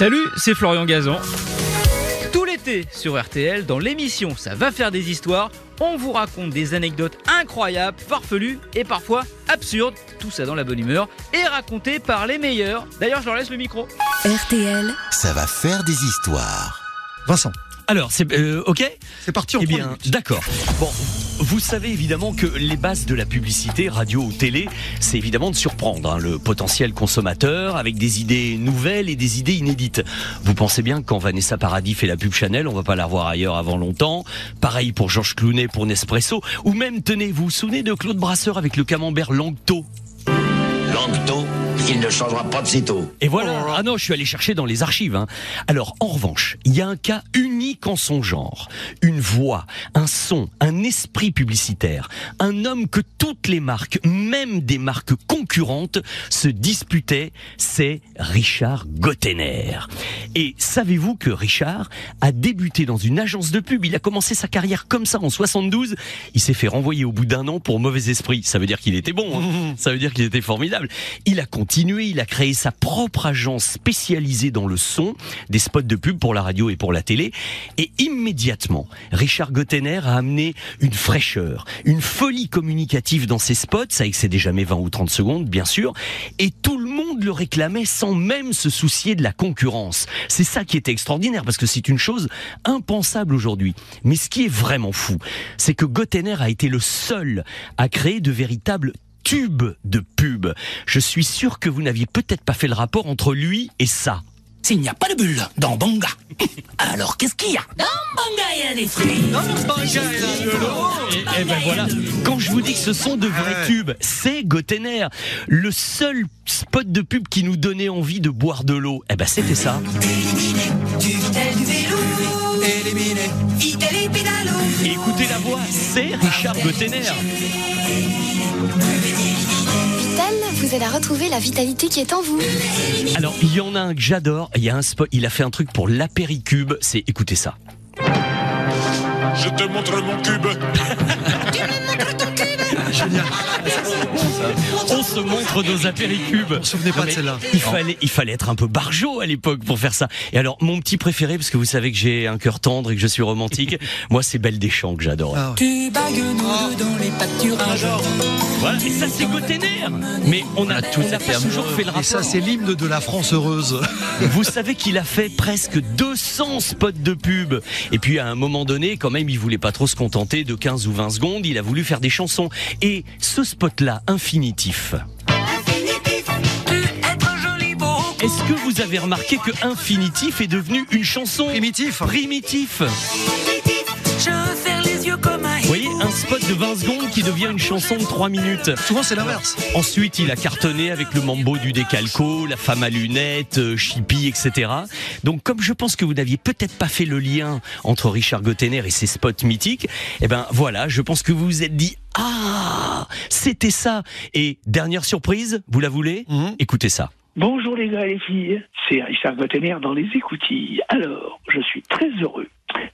Salut, c'est Florian Gazan. Tout l'été sur RTL, dans l'émission Ça va faire des histoires, on vous raconte des anecdotes incroyables, farfelues et parfois absurdes, tout ça dans la bonne humeur, et racontées par les meilleurs. D'ailleurs, je leur laisse le micro. RTL, Ça va faire des histoires. Vincent, Alors, c'est euh, ok? C'est parti en Eh bien, d'accord. Bon, vous savez évidemment que les bases de la publicité, radio ou télé, c'est évidemment de surprendre hein, le potentiel consommateur avec des idées nouvelles et des idées inédites. Vous pensez bien que quand Vanessa Paradis fait la pub Chanel, on va pas la revoir ailleurs avant longtemps. Pareil pour Georges Clounet pour Nespresso. Ou même, tenez, vous vous souvenez de Claude Brasseur avec le camembert Langto? Langto, il ne changera pas de sitôt. Et voilà. Ah non, je suis allé chercher dans les archives. hein. Alors, en revanche, il y a un cas unique en son genre. Une voix, un son, un esprit publicitaire. Un homme que toutes les marques, même des marques concurrentes, se disputaient. C'est Richard Gottener. Et savez-vous que Richard a débuté dans une agence de pub? Il a commencé sa carrière comme ça en 72. Il s'est fait renvoyer au bout d'un an pour mauvais esprit. Ça veut dire qu'il était bon. hein. Ça veut dire qu'il était formidable. Il a continué, il a créé sa propre agence spécialisée dans le son, des spots de pub pour la radio et pour la télé. Et immédiatement, Richard Gottener a amené une fraîcheur, une folie communicative dans ses spots. Ça excédait jamais 20 ou 30 secondes, bien sûr. Et tout monde le réclamait sans même se soucier de la concurrence. C'est ça qui était extraordinaire parce que c'est une chose impensable aujourd'hui. Mais ce qui est vraiment fou, c'est que Gottener a été le seul à créer de véritables tubes de pub. Je suis sûr que vous n'aviez peut-être pas fait le rapport entre lui et ça. S'il n'y a pas de bulle dans Banga, alors qu'est-ce qu'il y a Dans Banga, il y a des fruits. Et, ben voilà. Quand je vous dis que ce sont de vrais tubes, c'est Gottener. Le seul spot de pub qui nous donnait envie de boire de l'eau, eh ben c'était ça. Et écoutez la voix, c'est Richard Gottener. Vous aide à retrouver la vitalité qui est en vous. Alors, il y en a un que j'adore. Il y a un spot, il a fait un truc pour l'apéricube. C'est, écoutez ça. Je te montre mon cube. Génial. On se montre nos apéricubes. Je me souvenais pas de celle-là. Il fallait, il fallait être un peu barjot à l'époque pour faire ça. Et alors, mon petit préféré, parce que vous savez que j'ai un cœur tendre et que je suis romantique, moi, c'est Belle des Champs que j'adore. Ah ouais. Tu bagues nous dans les pâturages. Voilà. Et ça, c'est Gottener. Mais on a, on n'a pas toujours fait le rapport. Et ça, c'est l'hymne de la France heureuse. Vous savez qu'il a fait presque 200 spots de pub. Et puis à un moment donné, quand même, il voulait pas trop se contenter de 15 ou 20 secondes. Il a voulu faire des chansons. Et ce spot-là, infinitif. Est-ce que vous avez remarqué que infinitif est devenu une chanson Primitif. Primitif. Je ferme les yeux comme un Vous voyez, un spot de 20 secondes qui devient une chanson de 3 minutes. Souvent, c'est l'inverse. Ensuite, il a cartonné avec le mambo du décalco, la femme à lunettes, euh, Chippy, etc. Donc, comme je pense que vous n'aviez peut-être pas fait le lien entre Richard Gottener et ses spots mythiques, eh ben voilà, je pense que vous vous êtes dit ah, c'était ça. Et dernière surprise, vous la voulez Mhm. Écoutez ça. Bonjour les gars et les filles, c'est Richard Gottener dans les écoutilles. Alors, je suis très heureux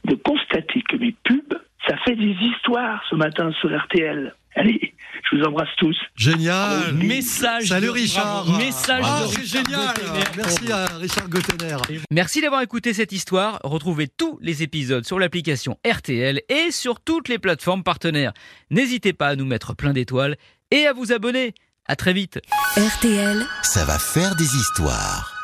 de constater que mes pubs, ça fait des histoires ce matin sur RTL. Allez, je vous embrasse tous. Génial. Message. Salut de- Richard. bravo, Message Ah, de c'est Richard génial. Merci à Richard Gottener. Merci d'avoir écouté cette histoire. Retrouvez tous les épisodes sur l'application RTL et sur toutes les plateformes partenaires. N'hésitez pas à nous mettre plein d'étoiles et à vous abonner. À très vite. RTL. Ça va faire des histoires.